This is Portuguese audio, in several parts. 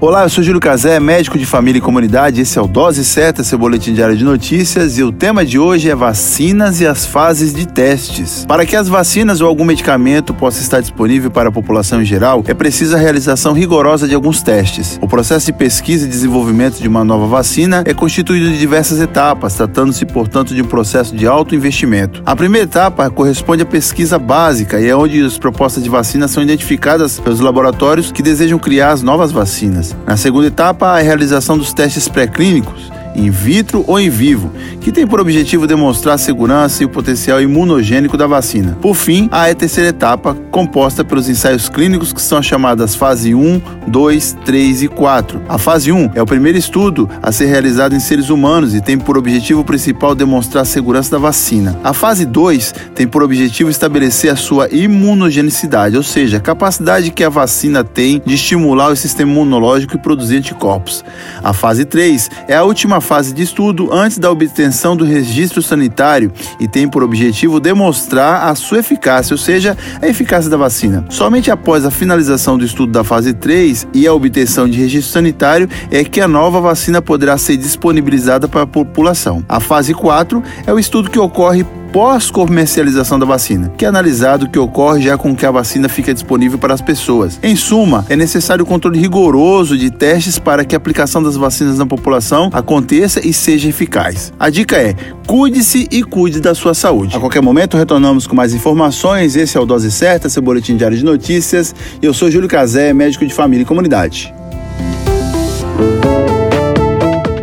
Olá, eu sou Júlio Cazé, médico de família e comunidade. Esse é o Dose Certa, seu boletim diário de notícias. E o tema de hoje é vacinas e as fases de testes. Para que as vacinas ou algum medicamento possa estar disponível para a população em geral, é preciso a realização rigorosa de alguns testes. O processo de pesquisa e desenvolvimento de uma nova vacina é constituído de diversas etapas, tratando-se, portanto, de um processo de alto investimento. A primeira etapa corresponde à pesquisa básica e é onde as propostas de vacina são identificadas pelos laboratórios que desejam criar as novas vacinas. Na segunda etapa, a realização dos testes pré-clínicos in vitro ou em vivo, que tem por objetivo demonstrar a segurança e o potencial imunogênico da vacina. Por fim, há a terceira etapa, composta pelos ensaios clínicos que são chamadas fase 1, 2, 3 e 4. A fase 1 é o primeiro estudo a ser realizado em seres humanos e tem por objetivo principal demonstrar a segurança da vacina. A fase 2 tem por objetivo estabelecer a sua imunogenicidade, ou seja, a capacidade que a vacina tem de estimular o sistema imunológico e produzir anticorpos. A fase 3 é a última fase de estudo antes da obtenção do registro sanitário e tem por objetivo demonstrar a sua eficácia, ou seja, a eficácia da vacina. Somente após a finalização do estudo da fase 3 e a obtenção de registro sanitário é que a nova vacina poderá ser disponibilizada para a população. A fase 4 é o estudo que ocorre pós-comercialização da vacina, que é analisado o que ocorre já com que a vacina fica disponível para as pessoas. Em suma, é necessário o controle rigoroso de testes para que a aplicação das vacinas na população aconteça e seja eficaz. A dica é: cuide-se e cuide da sua saúde. A qualquer momento retornamos com mais informações. Esse é o Dose Certa, seu boletim diário de notícias. Eu sou Júlio Cazé, médico de família e comunidade.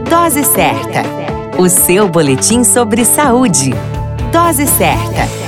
Dose Certa, o seu boletim sobre saúde. Dose certa.